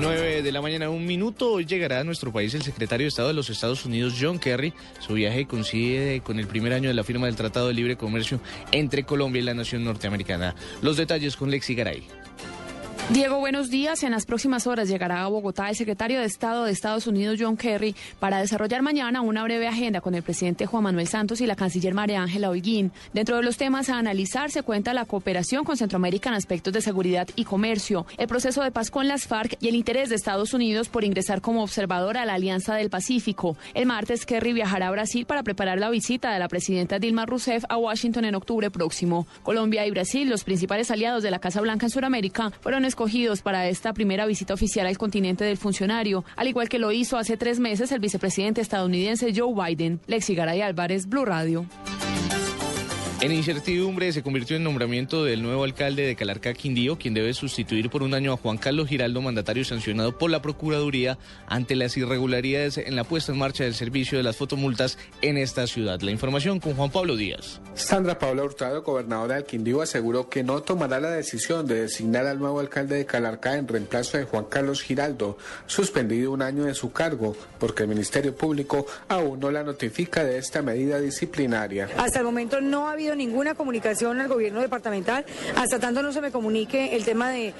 9 de la mañana, un minuto. Hoy llegará a nuestro país el secretario de Estado de los Estados Unidos, John Kerry. Su viaje coincide con el primer año de la firma del Tratado de Libre Comercio entre Colombia y la nación norteamericana. Los detalles con Lexi Garay. Diego, buenos días. En las próximas horas llegará a Bogotá el secretario de Estado de Estados Unidos, John Kerry, para desarrollar mañana una breve agenda con el presidente Juan Manuel Santos y la canciller María Ángela Holguín. Dentro de los temas a analizar se cuenta la cooperación con Centroamérica en aspectos de seguridad y comercio, el proceso de paz con las FARC y el interés de Estados Unidos por ingresar como observador a la Alianza del Pacífico. El martes, Kerry viajará a Brasil para preparar la visita de la presidenta Dilma Rousseff a Washington en octubre próximo. Colombia y Brasil, los principales aliados de la Casa Blanca en Sudamérica, fueron escogidos para esta primera visita oficial al continente del funcionario, al igual que lo hizo hace tres meses el vicepresidente estadounidense Joe Biden. Lexi Garay Álvarez, Blue Radio. En incertidumbre se convirtió en nombramiento del nuevo alcalde de Calarcá, Quindío, quien debe sustituir por un año a Juan Carlos Giraldo, mandatario sancionado por la Procuraduría ante las irregularidades en la puesta en marcha del servicio de las fotomultas en esta ciudad. La información con Juan Pablo Díaz. Sandra Paula Hurtado, gobernadora del Quindío, aseguró que no tomará la decisión de designar al nuevo alcalde de Calarcá en reemplazo de Juan Carlos Giraldo, suspendido un año de su cargo, porque el Ministerio Público aún no la notifica de esta medida disciplinaria. Hasta el momento no ha habido ninguna comunicación al gobierno departamental. Hasta tanto no se me comunique el tema de,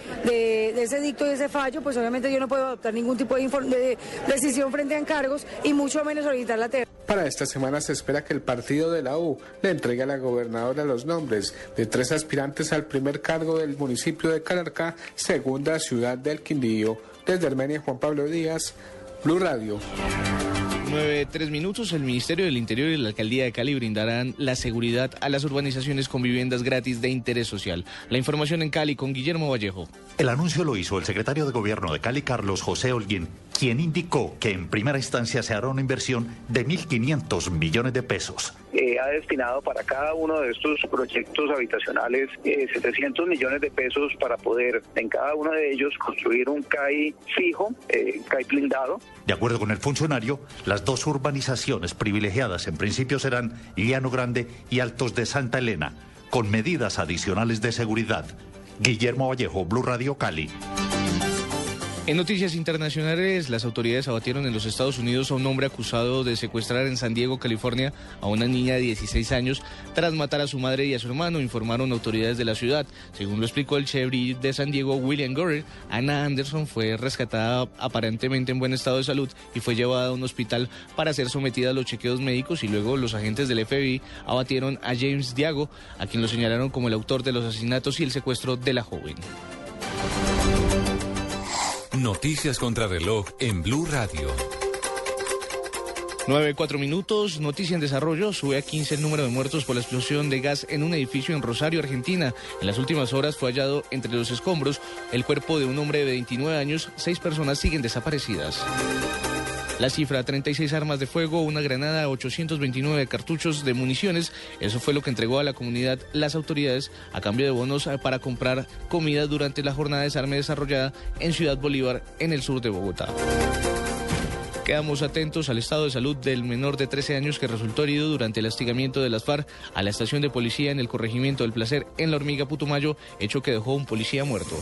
ese dicto y ese fallo, pues obviamente yo no puedo adoptar ningún tipo de, de decisión frente a encargos y mucho menos solicitar la tercera. Para esta semana se espera que el partido de la U le entregue a la gobernadora los nombres de tres aspirantes al primer cargo del municipio de Calarcá, segunda ciudad del Quindío. Desde Armenia, Juan Pablo Díaz, Blue Radio. 9, 3 minutos, el Ministerio del Interior y la Alcaldía de Cali brindarán la seguridad a las urbanizaciones con viviendas gratis de interés social. La información en Cali con Guillermo Vallejo. El anuncio lo hizo el secretario de Gobierno de Cali, Carlos José Holguín, quien indicó que en primera instancia se hará una inversión de 1.500 millones de pesos. Eh, ha destinado para cada uno de estos proyectos habitacionales eh, 700 millones de pesos para poder en cada uno de ellos construir un CAI fijo, eh, CAI blindado. De acuerdo con el funcionario, las dos urbanizaciones privilegiadas en principio serán Llano Grande y Altos de Santa Elena, con medidas adicionales de seguridad. Guillermo Vallejo, Blue Radio Cali. En noticias internacionales, las autoridades abatieron en los Estados Unidos a un hombre acusado de secuestrar en San Diego, California, a una niña de 16 años tras matar a su madre y a su hermano, informaron autoridades de la ciudad. Según lo explicó el sheriff de San Diego, William Gore, Anna Anderson fue rescatada aparentemente en buen estado de salud y fue llevada a un hospital para ser sometida a los chequeos médicos y luego los agentes del FBI abatieron a James Diago, a quien lo señalaron como el autor de los asesinatos y el secuestro de la joven. Noticias contra reloj en Blue Radio. 9, 4 minutos, noticia en desarrollo, sube a 15 el número de muertos por la explosión de gas en un edificio en Rosario, Argentina. En las últimas horas fue hallado entre los escombros el cuerpo de un hombre de 29 años, seis personas siguen desaparecidas. La cifra, 36 armas de fuego, una granada, 829 cartuchos de municiones. Eso fue lo que entregó a la comunidad las autoridades a cambio de bonos para comprar comida durante la jornada de desarme desarrollada en Ciudad Bolívar, en el sur de Bogotá. Quedamos atentos al estado de salud del menor de 13 años que resultó herido durante el hostigamiento de las FARC a la estación de policía en el corregimiento del Placer en la Hormiga Putumayo, hecho que dejó un policía muerto.